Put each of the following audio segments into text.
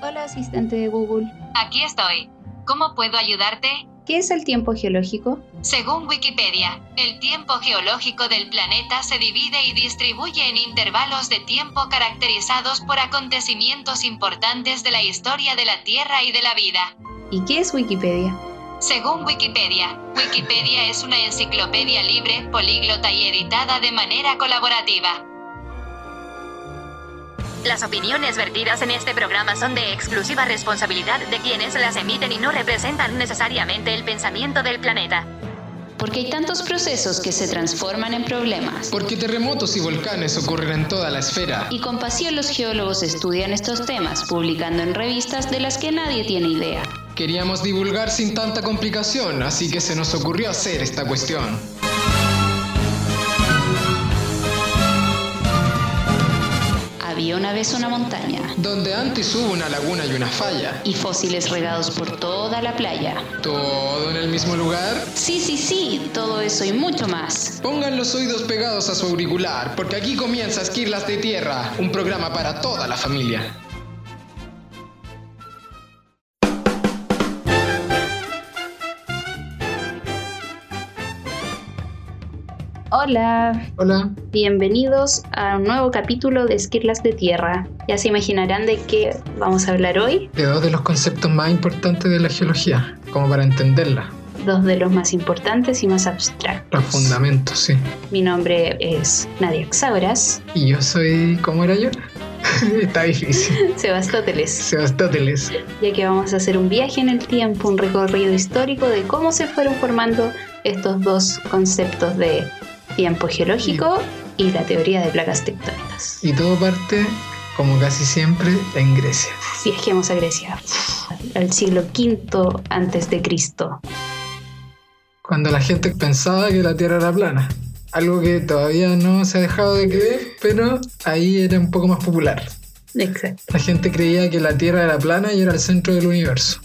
Hola, asistente de Google. Aquí estoy. ¿Cómo puedo ayudarte? ¿Qué es el tiempo geológico? Según Wikipedia, el tiempo geológico del planeta se divide y distribuye en intervalos de tiempo caracterizados por acontecimientos importantes de la historia de la Tierra y de la vida. ¿Y qué es Wikipedia? Según Wikipedia, Wikipedia es una enciclopedia libre, políglota y editada de manera colaborativa. Las opiniones vertidas en este programa son de exclusiva responsabilidad de quienes las emiten y no representan necesariamente el pensamiento del planeta. Porque hay tantos procesos que se transforman en problemas. Porque terremotos y volcanes ocurren en toda la esfera. Y con pasión los geólogos estudian estos temas, publicando en revistas de las que nadie tiene idea. Queríamos divulgar sin tanta complicación, así que se nos ocurrió hacer esta cuestión. Había una vez una montaña. Donde antes hubo una laguna y una falla. Y fósiles regados por toda la playa. ¿Todo en el mismo lugar? Sí, sí, sí, todo eso y mucho más. Pongan los oídos pegados a su auricular, porque aquí comienza Esquirlas de Tierra, un programa para toda la familia. Hola. Hola. Bienvenidos a un nuevo capítulo de Esquirlas de Tierra. Ya se imaginarán de qué vamos a hablar hoy. De dos de los conceptos más importantes de la geología, como para entenderla. Dos de los más importantes y más abstractos. Los fundamentos, sí. Mi nombre es Nadia Xauras. Y yo soy. ¿Cómo era yo? Está difícil. Sebastóteles. Sebastóteles. Ya que vamos a hacer un viaje en el tiempo, un recorrido histórico de cómo se fueron formando estos dos conceptos de tiempo geológico y la teoría de placas tectónicas. Y todo parte, como casi siempre, en Grecia. Viajemos a Grecia, al siglo V antes de Cristo. Cuando la gente pensaba que la Tierra era plana. Algo que todavía no se ha dejado de creer, pero ahí era un poco más popular. Exacto. La gente creía que la Tierra era plana y era el centro del universo.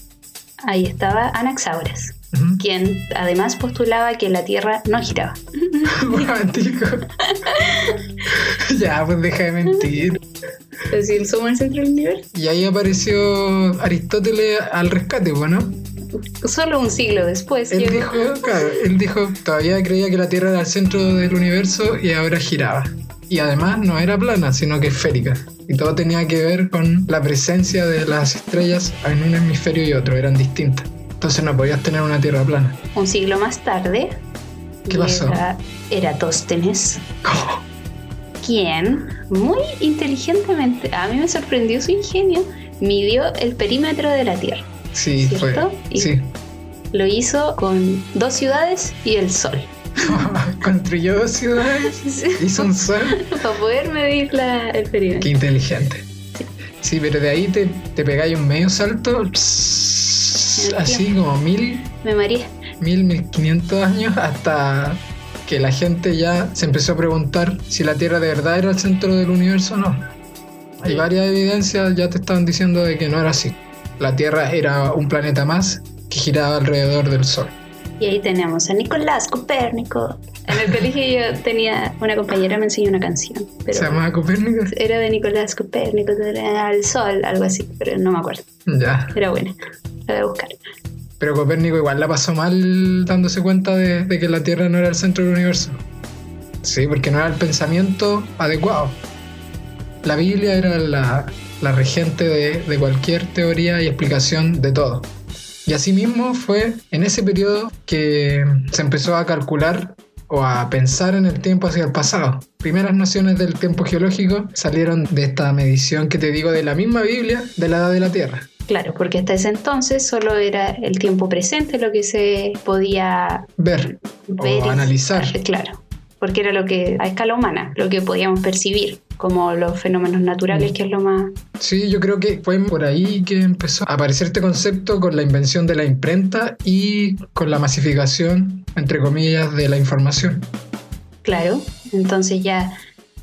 Ahí estaba Anaxágoras, quien además postulaba que la Tierra no giraba. Romántico. ya, pues deja de mentir. Es decir, somos el centro del universo. Y ahí apareció Aristóteles al rescate, bueno. Solo un siglo después. Él llegó- dijo, claro, él dijo, todavía creía que la Tierra era el centro del universo y ahora giraba. Y además no era plana, sino que esférica. Y todo tenía que ver con la presencia de las estrellas en un hemisferio y otro, eran distintas. Entonces no podías tener una Tierra plana. Un siglo más tarde. ¿Qué pasó? llega Eratóstenes, quien muy inteligentemente, a mí me sorprendió su ingenio, midió el perímetro de la Tierra. Sí, ¿Cierto? fue. Y- Sí. Lo hizo con dos ciudades y el Sol. Construyó dos ciudades, hizo un sol. Para poder medir la- el perímetro. Qué inteligente. Sí, pero de ahí te, te pegáis un medio salto, así como mil, Me mil, mil quinientos años hasta que la gente ya se empezó a preguntar si la Tierra de verdad era el centro del universo o no. Hay varias evidencias, ya te estaban diciendo de que no era así. La Tierra era un planeta más que giraba alrededor del Sol. Y ahí tenemos a Nicolás Copérnico. En el colegio yo tenía una compañera me enseñó una canción. Pero ¿Se llamaba Copérnico? Era de Nicolás Copérnico, era al sol, algo así, pero no me acuerdo. Ya. Era buena. La voy a buscar. Pero Copérnico igual la pasó mal dándose cuenta de, de que la Tierra no era el centro del universo. Sí, porque no era el pensamiento adecuado. La Biblia era la, la regente de, de cualquier teoría y explicación de todo. Y asimismo fue en ese periodo que se empezó a calcular o a pensar en el tiempo hacia el pasado. Primeras nociones del tiempo geológico salieron de esta medición que te digo de la misma Biblia de la edad de la Tierra. Claro, porque hasta ese entonces solo era el tiempo presente lo que se podía Ver ver. o analizar. Claro, porque era lo que, a escala humana, lo que podíamos percibir, como los fenómenos naturales, Mm. que es lo más... Sí, yo creo que fue por ahí que empezó a aparecer este concepto con la invención de la imprenta y con la masificación, entre comillas, de la información. Claro, entonces ya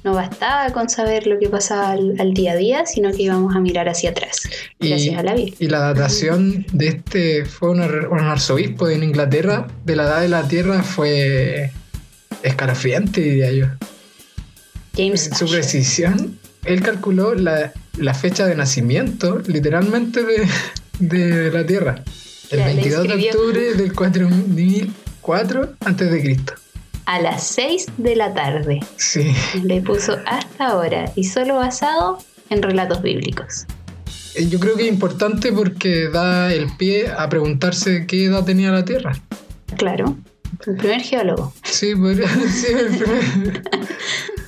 no bastaba con saber lo que pasaba al, al día a día, sino que íbamos a mirar hacia atrás, Y, gracias a la Biblia. y la datación de este fue un arzobispo en Inglaterra de la edad de la Tierra fue escalofriante, diría yo. James En su precisión, él calculó la, la fecha de nacimiento, literalmente, de, de la Tierra. El Ya, la 22 de octubre del 4004 antes de Cristo. A las 6 de la tarde. Sí. Le puso hasta ahora y solo basado en relatos bíblicos. Eh, Yo creo que es importante porque da el pie a preguntarse qué edad tenía la Tierra. Claro, el primer geólogo, Sí, podría ser el primer.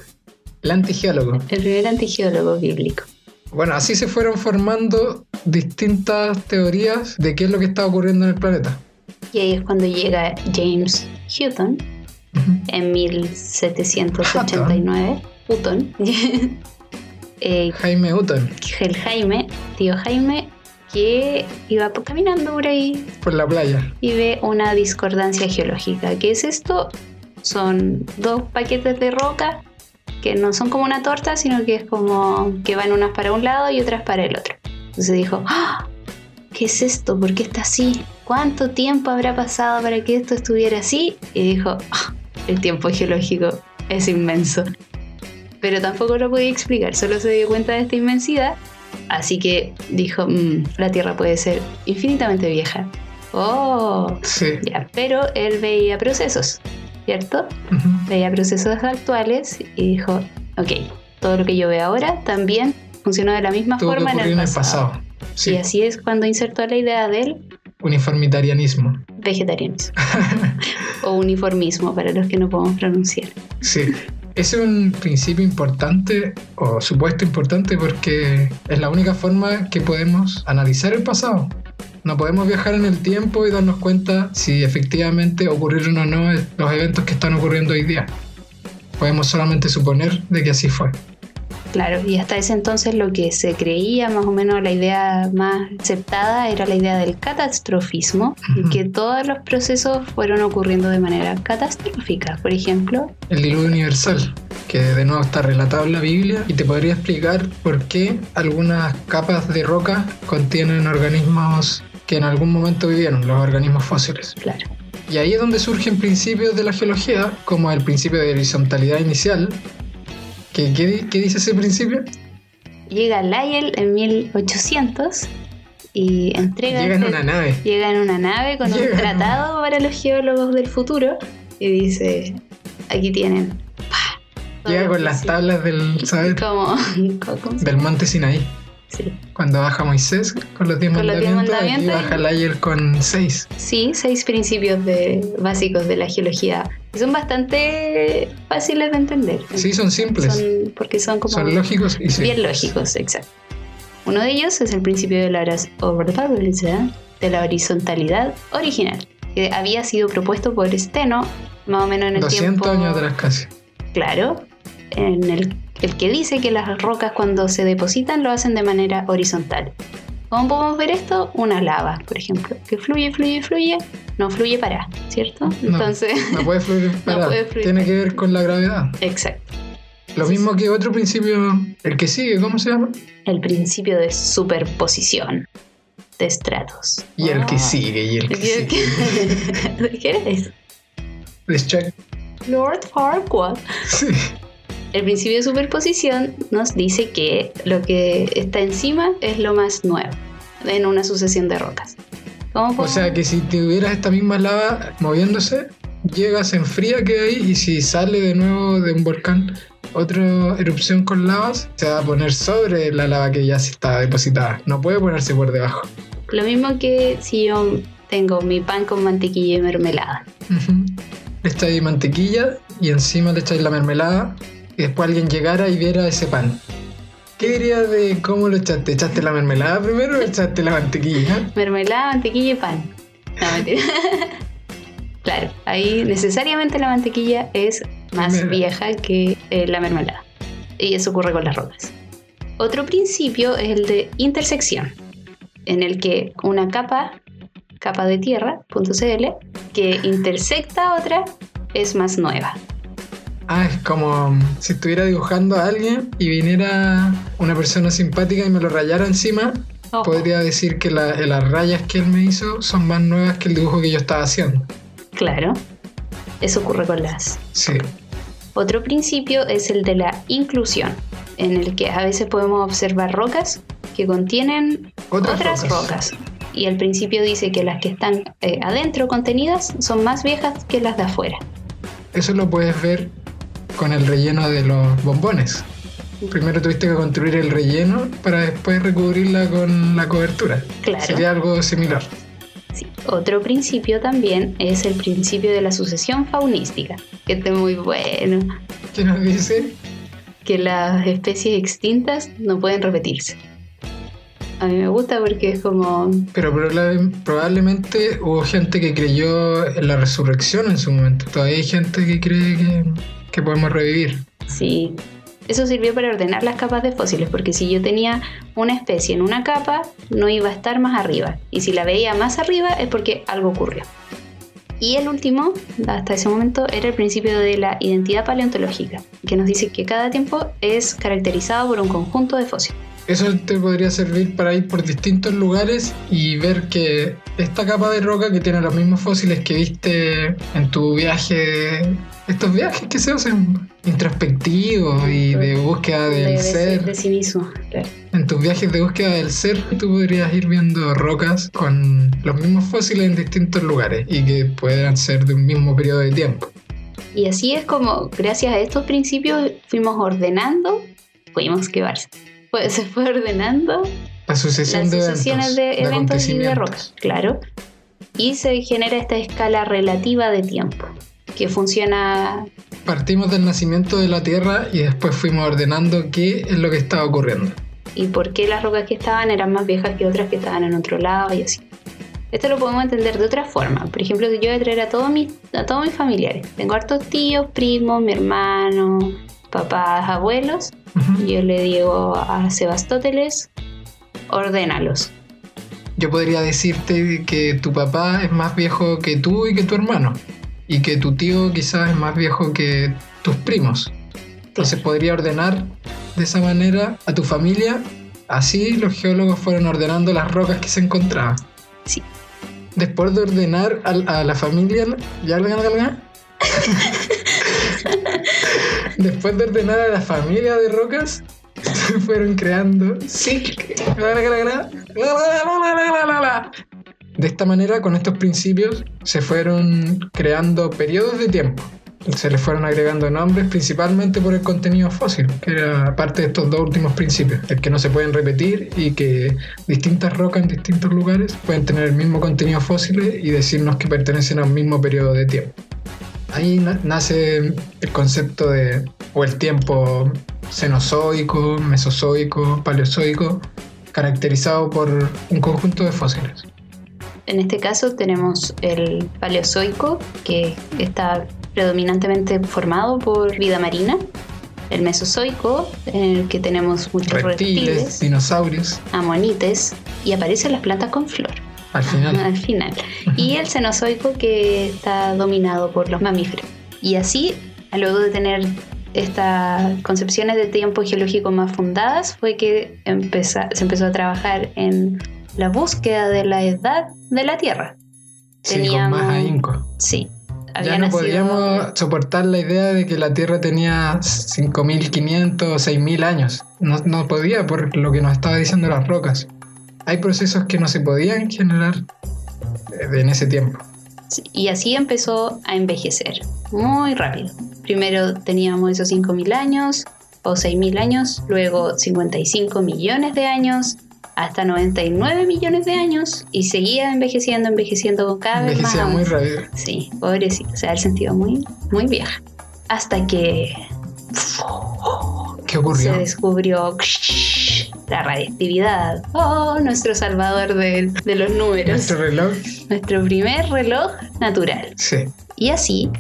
El antigeólogo. el primer antigeólogo bíblico. Bueno, así se fueron formando distintas teorías de qué es lo que está ocurriendo en el planeta. Y ahí es cuando llega James Hutton Ujú. en 1789. Hutton. Eh, Jaime Hutton, el Jaime, tío Jaime, que iba caminando por ahí por la playa. y ve una discordancia geológica. ¿Qué es esto? Son dos paquetes de roca que no son como una torta, sino que es como que van unas para un lado y otras para el otro. Entonces dijo, ¡Ah! ¿qué es esto? ¿Por qué está así? ¿Cuánto tiempo habrá pasado para que esto estuviera así? Y dijo, "Ah, el tiempo geológico es inmenso. Pero tampoco lo podía explicar, solo se dio cuenta de esta inmensidad. Así que dijo, "Mm, la Tierra puede ser infinitamente vieja. Oh, Sí. ya, pero él veía procesos, ¿cierto? Ujú. Veía procesos actuales y dijo, ok, todo lo que yo veo ahora también funcionó de la misma forma en el en el pasado. pasado. Y Sí. así es cuando insertó la idea del Uniformitarianismo. vegetarianismo o uniformismo para los que no podemos pronunciar. Sí. Ese es un principio importante o supuesto importante porque es la única forma que podemos analizar el pasado. No podemos viajar en el tiempo y darnos cuenta si efectivamente ocurrieron o no los eventos que están ocurriendo hoy día. Podemos solamente suponer de que así fue. Claro, y hasta ese entonces lo que se creía, más o menos la idea más aceptada, era la idea del catastrofismo, que todos los procesos fueron ocurriendo de manera catastrófica. Por ejemplo, El diluvio universal, que de nuevo está relatado en la Biblia y te podría explicar por qué algunas capas de roca contienen organismos que en algún momento vivieron, los organismos fósiles. claro, Y ahí es donde surgen principios de la geología, como el principio de horizontalidad inicial. ¿Qué, qué di- qué dice ese principio? llega Lyell en 1800 y entrega Llega en este- una nave. llega en una nave con Llega un tratado para los geólogos del futuro y dice, aquí tienen. Llega con las sí". tablas del, ¿sabes? Como, ¿cómo se del monte Sinaí. Sí. Cuando baja Moisés con los 10 Con los diez mandamientos, aquí mandamientos. baja Layer con 6. Sí, seis principios de, básicos de la geología. Y son bastante fáciles de entender. Sí, son simples, son, Son- porque son como lógicos y bien lógicos, exacto. Uno de ellos es el principio de la, horas- de la horizontalidad original, que había sido propuesto por Steno más o menos en el 200 tiempo. años atrás casi. Claro, en el, el que dice que las rocas cuando se depositan lo hacen de manera horizontal. ¿Cómo podemos ver esto? Una lava, por ejemplo, que fluye, fluye, fluye, no fluye para, ¿cierto? No. Entonces, No puede fluir parado. puede fluir Tiene que ver con la gravedad. exacto. Lo Sí, mismo que otro principio, el que sigue, ¿cómo se llama? El principio de superposición de estratos. Y el que Ah. sigue, y el que sigue. ¿De qué eres? De Chuck. Lord Farquaad. Sí. El principio de superposición nos dice que lo que está encima es lo más nuevo en una sucesión de rocas. ¿Cómo O sea que si tuvieras esta misma lava moviéndose, llega, se enfría, queda ahí, y si sale de nuevo de un volcán otra erupción con lavas, se va a poner sobre la lava que ya se está depositada. No puede ponerse por debajo. Lo mismo que si yo tengo mi pan con mantequilla y mermelada. Ujú. Le echáis mantequilla y encima le echáis la mermelada y después alguien llegara y viera ese pan. ¿Qué dirías de cómo lo echaste? ¿Echaste la mermelada primero o echaste la mantequilla? Mermelada, mantequilla y pan. No, mentira. claro, ahí necesariamente la mantequilla es más vieja que eh, la mermelada. Y eso ocurre con las rocas. Otro principio es el de intersección, en el que una capa, capa de tierra.cl, que intersecta a otra, es más nueva. Ah, es como si estuviera dibujando a alguien y viniera una persona simpática y me lo rayara encima, Ojo. podría decir que la- las rayas que él me hizo son más nuevas que el dibujo que yo estaba haciendo. Claro. Eso ocurre con las. Sí. Otro principio es el de la inclusión, en el que a veces podemos observar rocas que contienen Otras otras, rocas. rocas. Y el principio dice que las que están eh, adentro contenidas son más viejas que las de afuera. Eso lo puedes ver con el relleno de los bombones. Primero tuviste que construir el relleno para después recubrirla con la cobertura. Claro. Sería algo similar. Sí. Otro principio también es el principio de la sucesión faunística, que este es muy bueno, ¿Qué nos dice? que las especies extintas no pueden repetirse. A mí me gusta porque es como, Pero proba- probablemente hubo gente que creyó en la resurrección en su momento. Todavía hay gente que cree que, que podemos revivir. sí, eso sirvió para ordenar las capas de fósiles, porque si yo tenía una especie en una capa, no iba a estar más arriba. Y si la veía más arriba es porque algo ocurrió. Y el último, hasta ese momento, era el principio de la identidad paleontológica, que nos dice que cada tiempo es caracterizado por un conjunto de fósiles. Eso te podría servir para ir por distintos lugares y ver que esta capa de roca que tiene los mismos fósiles que viste en tu viaje, estos viajes que se hacen introspectivos y de búsqueda del de, de- ser, de sí mismo. claro. en tus viajes de búsqueda del ser, tú podrías ir viendo rocas con los mismos fósiles en distintos lugares y que puedan ser de un mismo periodo de tiempo. Y así es como, gracias a estos principios, fuimos ordenando, fuimos que Pues se fue ordenando La sucesión las de sucesiones eventos, de eventos y de rocas, claro. Y se genera esta escala relativa de tiempo, que funciona, Partimos del nacimiento de la Tierra y después fuimos ordenando qué es lo que estaba ocurriendo. y por qué las rocas que estaban eran más viejas que otras que estaban en otro lado y así. Esto lo podemos entender de otra forma. Por ejemplo, si yo voy a traer a todos mis, a todos mis familiares. Tengo hartos tíos, primos, mi hermano, papás, abuelos. Yo le digo a Sebastóteles, ordénalos. Yo podría decirte que tu papá es más viejo que tú y que tu hermano. Y que tu tío quizás es más viejo que tus primos. Entonces podría ordenar de esa manera a tu familia. Así los geólogos fueron ordenando las rocas que se encontraban. Sí. Después de ordenar a, la familia... ¿Ya ya, ya, ya? Después de ordenar a la familia de rocas, se fueron creando... Sí. De esta manera, con estos principios, se fueron creando periodos de tiempo. Se les fueron agregando nombres principalmente por el contenido fósil, que era parte de estos dos últimos principios, el que no se pueden repetir y que distintas rocas en distintos lugares pueden tener el mismo contenido fósil y decirnos que pertenecen a un mismo periodo de tiempo. Ahí na- nace el concepto de, o el tiempo cenozoico, mesozoico, paleozoico, caracterizado por un conjunto de fósiles. En este caso tenemos el Paleozoico, que está predominantemente formado por vida marina. El Mesozoico, en el que tenemos muchos Reptiles, reptiles, dinosaurios, amonites, y aparecen las plantas con flor al final. al final. Y el Cenozoico, que está dominado por los mamíferos. Y así, luego de tener estas concepciones de tiempo geológico más fundadas, fue que empeza- se empezó a trabajar en la búsqueda de la edad de la Tierra. Sí, con Teníamos- más ahínco. Sí. Ya había no nacido- podíamos soportar la idea de que la Tierra tenía 5.500 o 6.000 años. No, no podía por lo que nos estaba diciendo las rocas. Hay procesos que no se podían generar eh, en ese tiempo. Y así empezó a envejecer, muy rápido. Primero teníamos esos 5.000 años o 6.000 años, luego 55 millones de años, hasta 99 millones de años y seguía envejeciendo, envejeciendo cada vez más. Envejecía muy rápido. Sí, pobrecito, se ha sentido muy, muy vieja. Hasta que ¿Qué ocurrió? se descubrió la radiactividad. Oh, nuestro salvador de, de los números. Nuestro reloj. Nuestro primer reloj natural. Sí. Y así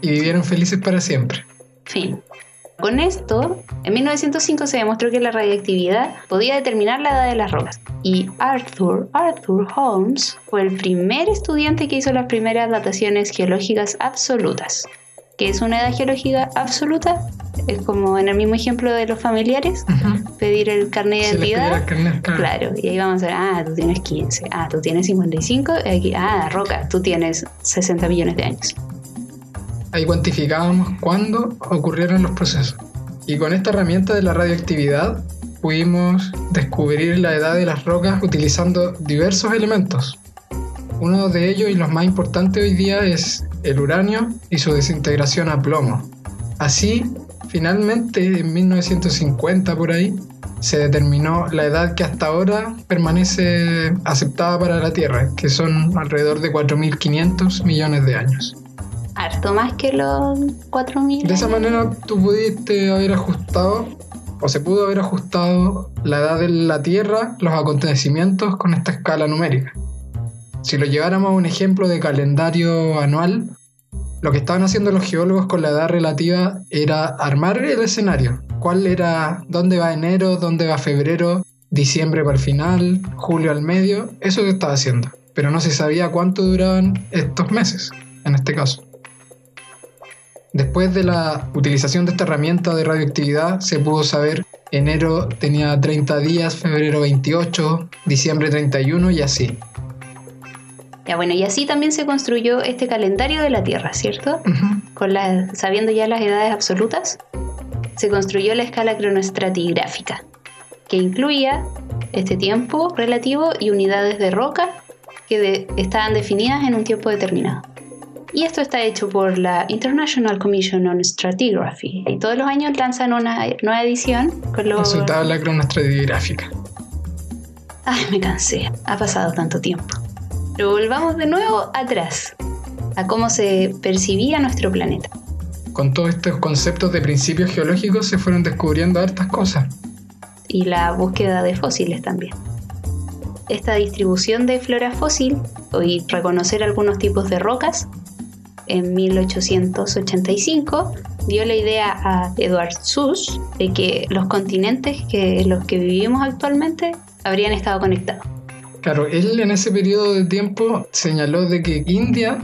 Y vivieron felices para siempre. Fin. Con esto, en 1905 se demostró que la radiactividad podía determinar la edad de las rocas. Y Arthur, Arthur Holmes fue el primer estudiante que hizo las primeras dataciones geológicas absolutas. ¿Qué es una edad geológica absoluta? Es como en el mismo ejemplo de los familiares, pedir el carnet de identidad. carnet, claro. Claro, y ahí vamos a ver, ah, tú tienes 15, ah, tú tienes 55, y aquí, ah, Roca, tú tienes 60 millones de años. ahí cuantificábamos cuándo ocurrieron los procesos. Y con esta herramienta de la radioactividad pudimos descubrir la edad de las rocas utilizando diversos elementos. Uno de ellos y los más importantes hoy día es el uranio y su desintegración a plomo. Así, finalmente, en 1950 por ahí, se determinó la edad que hasta ahora permanece aceptada para la Tierra, que son alrededor de 4.500 millones de años. Harto más que los 4.000. De esa manera tú pudiste haber ajustado, o se pudo haber ajustado la edad de la Tierra, los acontecimientos con esta escala numérica. Si lo lleváramos a un ejemplo de calendario anual, lo que estaban haciendo los geólogos con la edad relativa era armar el escenario. ¿Cuál era, dónde va enero, dónde va febrero, diciembre para el final, julio al medio? Eso se estaba haciendo. Pero no se sabía cuánto duraban estos meses, en este caso. Después de la utilización de esta herramienta de radioactividad, se pudo saber enero tenía 30 días, febrero 28, diciembre 31 y así. Ya bueno, y así también se construyó este calendario de la Tierra, ¿cierto? Con la, sabiendo ya las edades absolutas, se construyó la escala cronoestratigráfica, que incluía este tiempo relativo y unidades de roca que estaban definidas en un tiempo determinado. Y esto está hecho por la International Commission on Stratigraphy. Y todos los años lanzan una nueva edición con los... Su tabla cronoestratigráfica. Ay, me cansé. Ha pasado tanto tiempo. Pero volvamos de nuevo atrás, a cómo se percibía nuestro planeta. Con todos estos conceptos de principios geológicos se fueron descubriendo hartas cosas. Y la búsqueda de fósiles también. Esta distribución de flora fósil y reconocer algunos tipos de rocas en 1885 dio la idea a Edward Suss de que los continentes que los que vivimos actualmente habrían estado conectados. Claro, él en ese periodo de tiempo señaló de que India,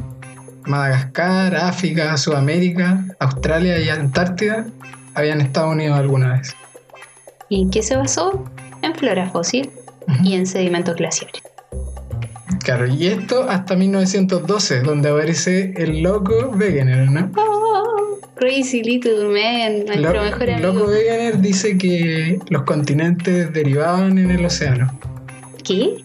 Madagascar, África, Sudamérica, Australia y Antártida habían estado unidos alguna vez. ¿Y en qué se basó? En flora fósil y en sedimentos glaciares. Claro, y esto hasta 1912, donde aparece el loco Wegener, ¿no? Oh, crazy Little Man, nuestro mejor amigo. Loco Wegener dice que los continentes derivaban en el océano. ¿Qué?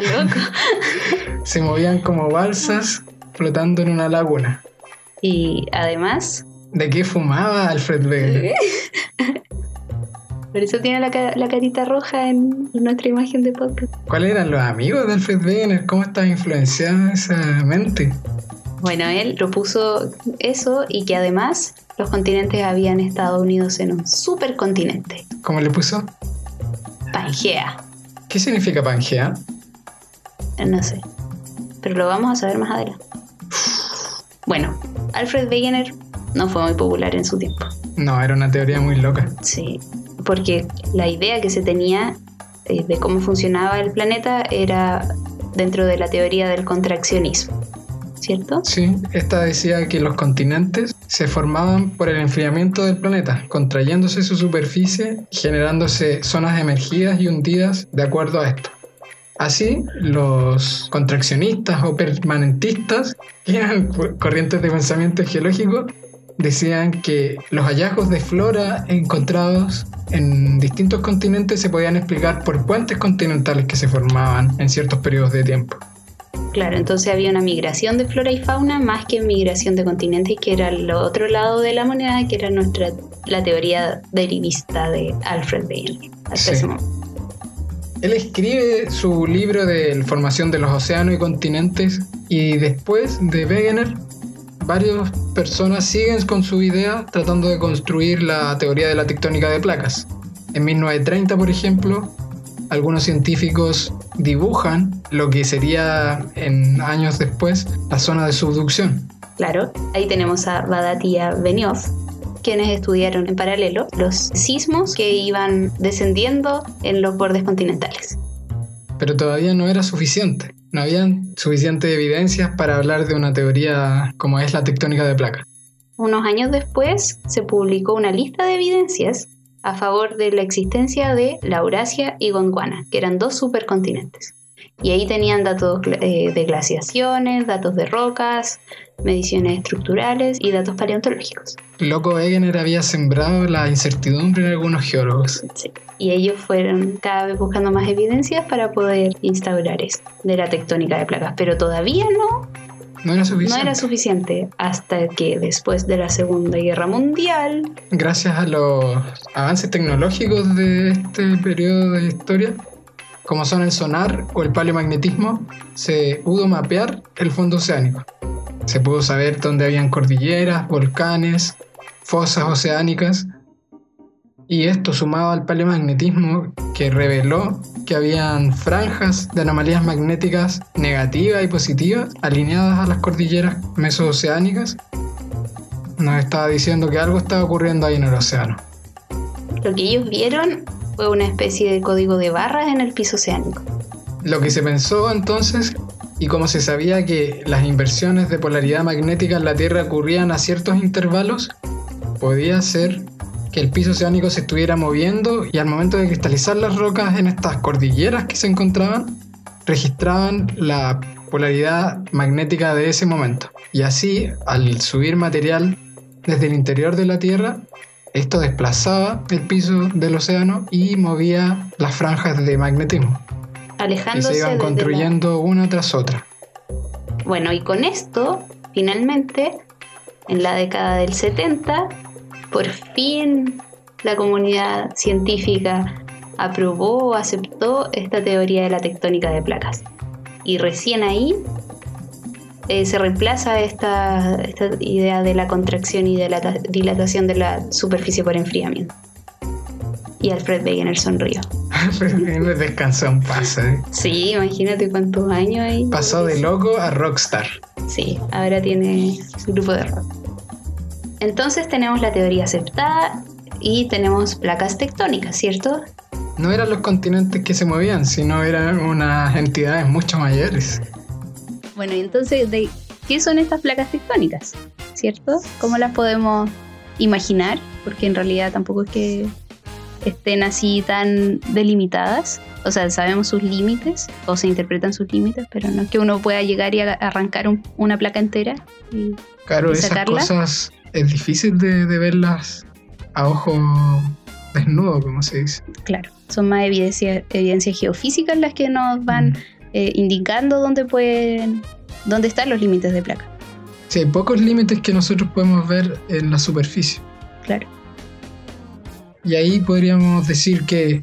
Loco. Se movían como balsas flotando en una laguna. Y además... ¿De qué fumaba Alfred Wegener? Por eso tiene la, carita roja en nuestra imagen de podcast. ¿Cuáles eran los amigos de Alfred Wegener? ¿Cómo estaba influenciada esa mente? Bueno, él propuso eso y que además los continentes habían estado unidos en un supercontinente. ¿Cómo le puso? Pangea. ¿Qué significa Pangea? No sé. Pero lo vamos a saber más adelante. Bueno, Alfred Wegener no fue muy popular en su tiempo. No, era una teoría muy loca. Sí, porque la idea que se tenía eh, de cómo funcionaba el planeta era dentro de la teoría del contraccionismo, ¿cierto? Sí, esta decía que los continentes se formaban por el enfriamiento del planeta, contrayéndose su superficie y generándose zonas emergidas y hundidas de acuerdo a esto. Así, los contraccionistas o permanentistas, que eran corrientes de pensamiento geológico, decían que los hallazgos de flora encontrados en distintos continentes se podían explicar por puentes continentales que se formaban en ciertos periodos de tiempo. Claro, entonces había una migración de flora y fauna más que migración de continentes, que era el otro lado de la moneda, que era nuestra la teoría derivista de Alfred Wegener. Él escribe su libro de formación de los océanos y continentes y después de Wegener, varias personas siguen con su idea tratando de construir la teoría de la tectónica de placas. En 1930, por ejemplo, algunos científicos dibujan lo que sería en años después la zona de subducción. Claro, ahí tenemos a Badatia Benioff, quienes estudiaron en paralelo los sismos que iban descendiendo en los bordes continentales. Pero todavía no era suficiente. No habían suficientes evidencias para hablar de una teoría como es la tectónica de placas. Unos años después se publicó una lista de evidencias a favor de la existencia de la Eurasia y Gondwana, que eran dos supercontinentes. Y ahí tenían datos eh, de glaciaciones, datos de rocas, mediciones estructurales y datos paleontológicos. Loco Wegener había sembrado la incertidumbre en algunos geólogos. Sí. Y ellos fueron cada vez buscando más evidencias para poder instaurar esto de la tectónica de placas, pero todavía no No era no suficiente. era suficiente hasta que después de la Segunda Guerra Mundial, Gracias a los avances tecnológicos de este periodo de historia, como son el sonar o el paleomagnetismo, se pudo mapear el fondo oceánico. Se pudo saber dónde habían cordilleras, volcanes, fosas oceánicas. Y esto sumado al paleomagnetismo que reveló que habían franjas de anomalías magnéticas negativas y positivas alineadas a las cordilleras mesooceánicas, nos estaba diciendo que algo estaba ocurriendo ahí en el océano. lo que ellos vieron fue una especie de código de barras en el piso oceánico. Lo que se pensó entonces, y como se sabía que las inversiones de polaridad magnética en la Tierra ocurrían a ciertos intervalos, podía ser que el piso oceánico se estuviera moviendo y al momento de cristalizar las rocas en estas cordilleras que se encontraban, registraban la polaridad magnética de ese momento. Y así, al subir material desde el interior de la Tierra, esto desplazaba el piso del océano y movía las franjas de magnetismo. Y Alejándose se iban la- construyendo una tras otra. Bueno, y con esto, finalmente, en la década del 70, por fin la comunidad científica aprobó o aceptó esta teoría de la tectónica de placas. Y recién ahí eh, se reemplaza esta, esta idea de la contracción y de la ta- dilatación de la superficie por enfriamiento. Y Alfred Wegener sonrió. Me descansó un paso. ¿eh? Sí, imagínate cuántos años hay. Pasó de loco a rockstar. Sí, ahora tiene su grupo de rock. Entonces tenemos la teoría aceptada y tenemos placas tectónicas, ¿cierto? No eran los continentes que se movían, sino eran unas entidades mucho mayores. Bueno, y entonces, ¿de qué son estas placas tectónicas? ¿Cierto? ¿Cómo las podemos imaginar? Porque en realidad tampoco es que estén así tan delimitadas. O sea, sabemos sus límites o se interpretan sus límites, pero no es que uno pueda llegar y arrancar un- una placa entera. y- Claro, ¿Y esas cosas es difícil de, de verlas a ojo desnudo, como se dice. Claro, son más evidencia- evidencias geofísicas las que nos van eh, indicando dónde pueden, dónde están los límites de placa. Sí, hay pocos límites que nosotros podemos ver en la superficie. Claro. Y ahí podríamos decir que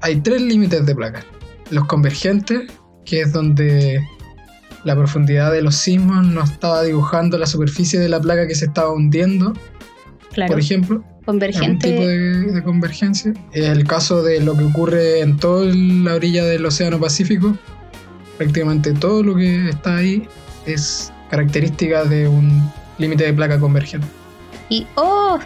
hay tres límites de placa. Los convergentes, que es donde la profundidad de los sismos nos estaba dibujando la superficie de la placa que se estaba hundiendo, Claro. por ejemplo. algún Convergente. tipo de, de convergencia. Es el caso de lo que ocurre en toda la orilla del Océano Pacífico. Prácticamente todo lo que está ahí es característica de un límite de placa convergente. Y ¡oh!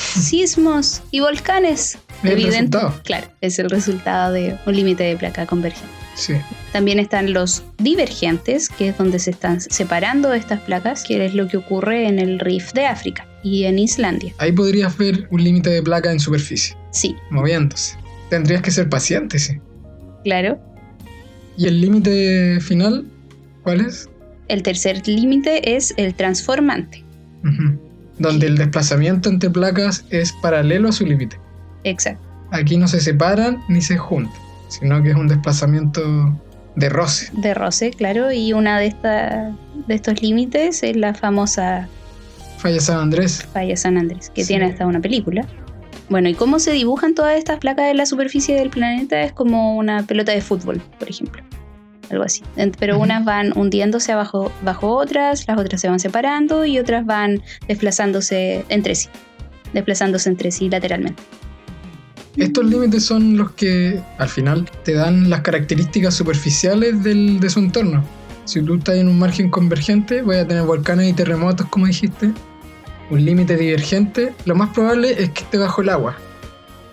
Sismos y volcanes. Es el Evidente- resultado. Claro, es el resultado de un límite de placa convergente. Sí. También están los divergentes, que es donde se están separando estas placas, que es lo que ocurre en el Rift de África y en Islandia. Ahí podrías ver un límite de placa en superficie, Sí, moviéndose. Tendrías que ser paciente, sí. claro. ¿Y el límite final? ¿Cuál es? El tercer límite es el transformante. Ujú. Donde el desplazamiento entre placas es paralelo a su límite. Exacto. Aquí no se separan ni se juntan, sino que es un desplazamiento de roce. de roce, claro, y una de, esta- de estos límites es la famosa Falla San Andrés. falla San Andrés, que Sí. tiene hasta una película. Bueno, ¿y cómo se dibujan todas estas placas en la superficie del planeta? Es como una pelota de fútbol, por ejemplo. Algo así. Pero unas van hundiéndose abajo, bajo otras, las otras se van separando y otras van desplazándose entre sí. Desplazándose entre sí lateralmente. Estos límites son los que al final te dan las características superficiales del- de su entorno. Si tú estás en un margen convergente, voy a tener volcanes y terremotos, como dijiste. Un límite divergente, lo más probable es que esté bajo el agua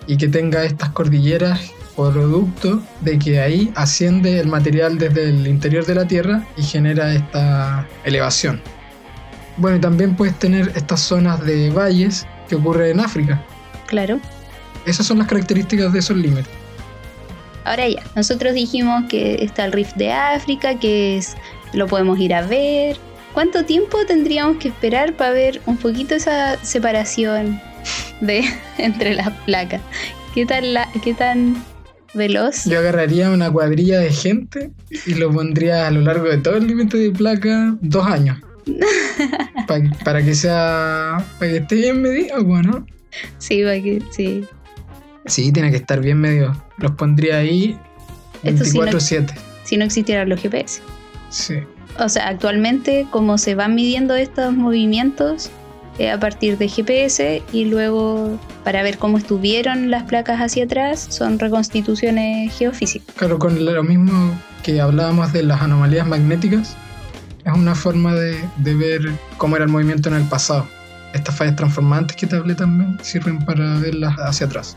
y que tenga estas cordilleras producto de que ahí asciende el material desde el interior de la Tierra y genera esta elevación. Bueno, y también puedes tener estas zonas de valles que ocurren en África. Claro. Esas son las características de esos límites. Ahora ya, nosotros dijimos que está el Rift de África, que es lo podemos ir a ver. ¿Cuánto tiempo tendríamos que esperar para ver un poquito esa separación de entre las placas? ¿Qué tan, la, qué tan veloz? Yo agarraría una cuadrilla de gente y lo pondría a lo largo de todo el límite de placa dos años. Pa- para que sea. para que esté bien medido, bueno. Sí, para que, sí. Sí, tiene que estar bien medido. Los pondría ahí Esto sí no- 24-7. Si no existieran los GPS. Sí. O sea, actualmente como se van midiendo estos movimientos a partir de GPS y luego para ver cómo estuvieron las placas hacia atrás son reconstituciones geofísicas. Claro, con lo mismo que hablábamos de las anomalías magnéticas, es una forma de, de ver cómo era el movimiento en el pasado. Estas fallas transformantes que te hablé también sirven para verlas hacia atrás.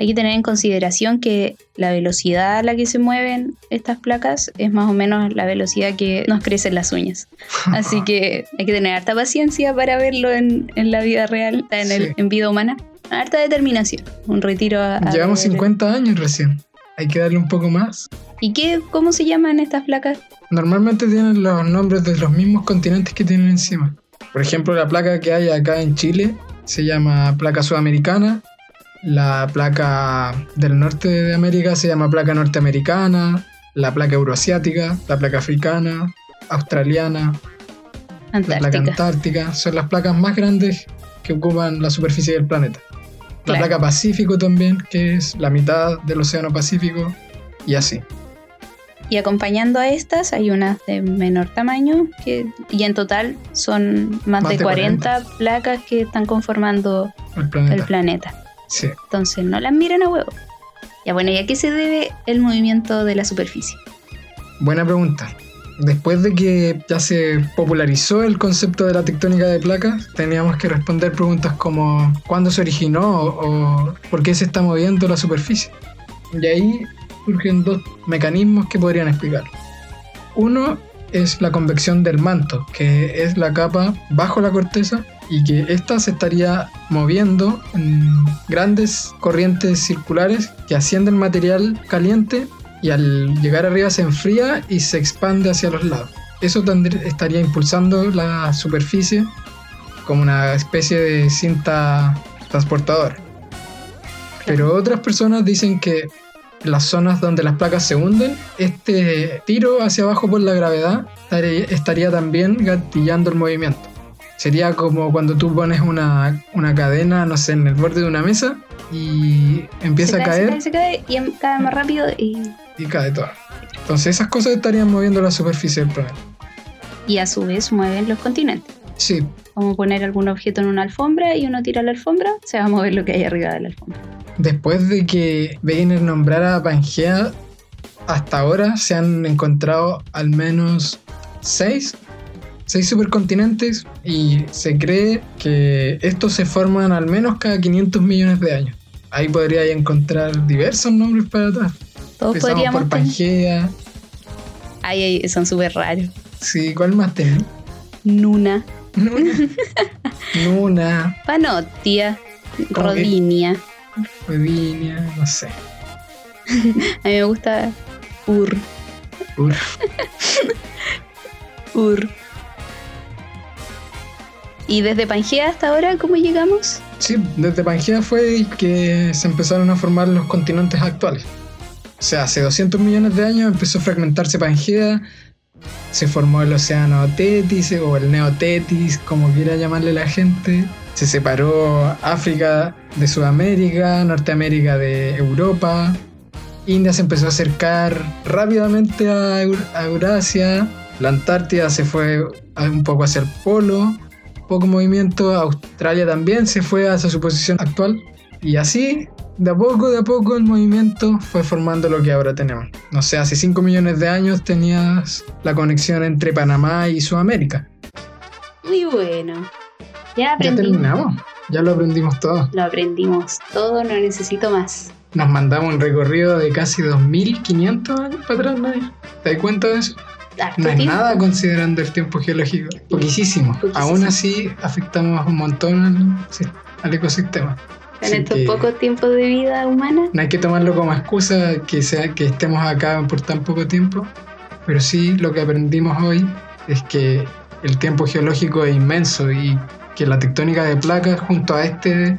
Hay que tener en consideración que la velocidad a la que se mueven estas placas es más o menos la velocidad que nos crecen las uñas. Así que hay que tener harta paciencia para verlo en, en la vida real, en, el- en vida humana. Harta determinación. Un retiro a... a Llevamos ver- 50 años recién. Hay que darle un poco más. ¿Y qué, cómo se llaman estas placas? Normalmente tienen los nombres de los mismos continentes que tienen encima. Por ejemplo, la placa que hay acá en Chile se llama placa sudamericana. La placa del norte de América se llama placa norteamericana. La placa euroasiática, la placa africana, australiana, la placa Antártica. Son las placas más grandes que ocupan la superficie del planeta. La Claro. placa Pacífico también, que es la mitad del Océano Pacífico, y así. Y acompañando a estas hay unas de menor tamaño que, y en total son más, Más de de 40, placas que están conformando El planeta. el planeta. Sí. Entonces no las miren a huevo. Ya bueno, ¿y a qué se debe el movimiento de la superficie? Buena pregunta. Después de que ya se popularizó el concepto de la tectónica de placas, teníamos que responder preguntas como ¿cuándo se originó o, o por qué se está moviendo la superficie? Y ahí surgen dos mecanismos que podrían explicar. Uno es la convección del manto, que es la capa bajo la corteza y que ésta se estaría moviendo en grandes corrientes circulares que ascienden material caliente y al llegar arriba se enfría y se expande hacia los lados. Eso estaría impulsando la superficie como una especie de cinta transportadora. Pero otras personas dicen que en las zonas donde las placas se hunden, este tiro hacia abajo por la gravedad estaría también gatillando el movimiento. Sería como cuando tú pones una, una cadena, no sé, en el borde de una mesa y empieza se a cae, caer Se cae, se cae y em- cae más rápido y, y cae todo. Entonces esas cosas estarían moviendo la superficie del planeta. y a su vez mueven los continentes. Sí, Como poner algún objeto en una alfombra y uno tira la alfombra, se va a mover lo que hay arriba de la alfombra. después de que Wegener nombrara a Pangea, hasta ahora se han encontrado al menos seis, seis supercontinentes y se cree que estos se forman al menos cada 500 millones de años. Ahí podría encontrar diversos nombres para atrás. Todos Empezamos podríamos por tener. Pangea. Ay, ay, son súper raros. Sí, ¿cuál más tenés? Nuna, Nuna. Nuna, Panotia. Rodinia. Rodinia, no sé. A mí me gusta Ur. Ur. Ur. ¿Y desde Pangea hasta ahora cómo llegamos? Sí, desde Pangea fue que se empezaron a formar los continentes actuales. O sea, hace 200 millones de años empezó a fragmentarse Pangea, se formó el océano Tetis o el Neotetis, como quiera llamarle la gente. Se separó África de Sudamérica, Norteamérica de Europa. India se empezó a acercar rápidamente a, Eur- a Eurasia. La Antártida se fue un poco hacia el polo poco movimiento. Australia también se fue hacia su posición actual. Y así, de a poco, de a poco, el movimiento fue formando lo que ahora tenemos. No sé, hace 5 millones de años tenías la conexión entre Panamá y Sudamérica. Muy bueno. Ya Ya aprendí. terminamos. Ya lo aprendimos todo. Lo aprendimos todo, no necesito más. Nos mandamos un recorrido de casi 2500 años para atrás, Nadia. ¿Te das cuenta de eso? Harto No es tiempo. nada considerando el tiempo geológico. Poquísimo. Poquísimo. Aún así, afectamos un montón al, ecosistema. En estos pocos tiempos de vida humana. No hay que tomarlo como excusa que sea que estemos acá por tan poco tiempo, pero sí lo que aprendimos hoy es que el tiempo geológico es inmenso y que la tectónica de placas junto a este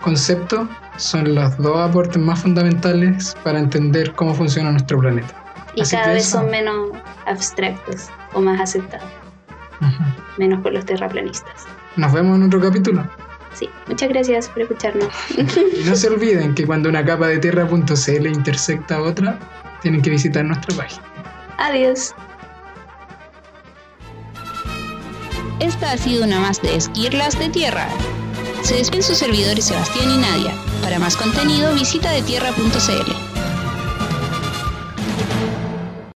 concepto son los dos aportes más fundamentales para entender cómo funciona nuestro planeta. Y cada vez son menos abstractos o más aceptados. Menos por los terraplanistas. Nos vemos en otro capítulo. Sí, muchas gracias por escucharnos. y no se olviden que cuando una capa de tierra.cl intersecta a otra, tienen que visitar nuestra página. Adiós. Esta ha sido una más de Esquirlas de Tierra. Se despiden sus servidores Sebastián y Nadia. Para más contenido visita detierra.cl.